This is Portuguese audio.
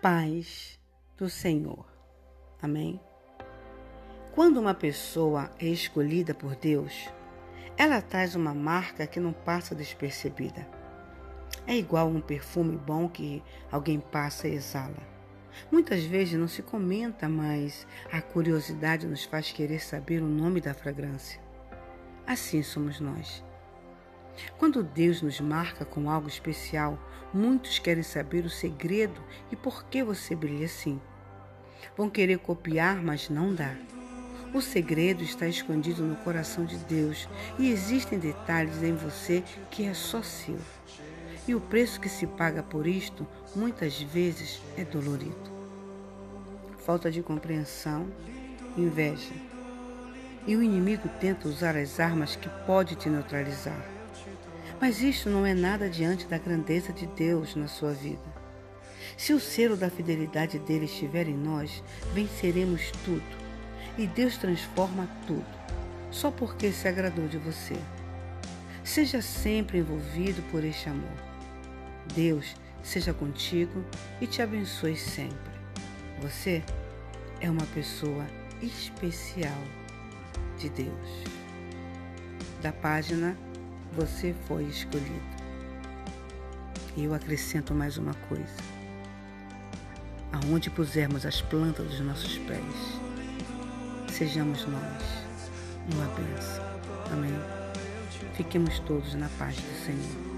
paz do Senhor. Amém? Quando uma pessoa é escolhida por Deus, ela traz uma marca que não passa despercebida. É igual um perfume bom que alguém passa e exala. Muitas vezes não se comenta, mas a curiosidade nos faz querer saber o nome da fragrância. Assim somos nós. Quando Deus nos marca com algo especial, muitos querem saber o segredo e por que você brilha assim. Vão querer copiar, mas não dá. O segredo está escondido no coração de Deus e existem detalhes em você que é só seu. E o preço que se paga por isto muitas vezes é dolorido. Falta de compreensão, inveja. E o inimigo tenta usar as armas que pode te neutralizar. Mas isto não é nada diante da grandeza de Deus na sua vida. Se o selo da fidelidade dele estiver em nós, venceremos tudo. E Deus transforma tudo, só porque se agradou de você. Seja sempre envolvido por este amor. Deus seja contigo e te abençoe sempre. Você é uma pessoa especial de Deus. Da página Você foi escolhido. E eu acrescento mais uma coisa. Aonde pusermos as plantas dos nossos pés, sejamos nós uma bênção. Amém. Fiquemos todos na paz do Senhor.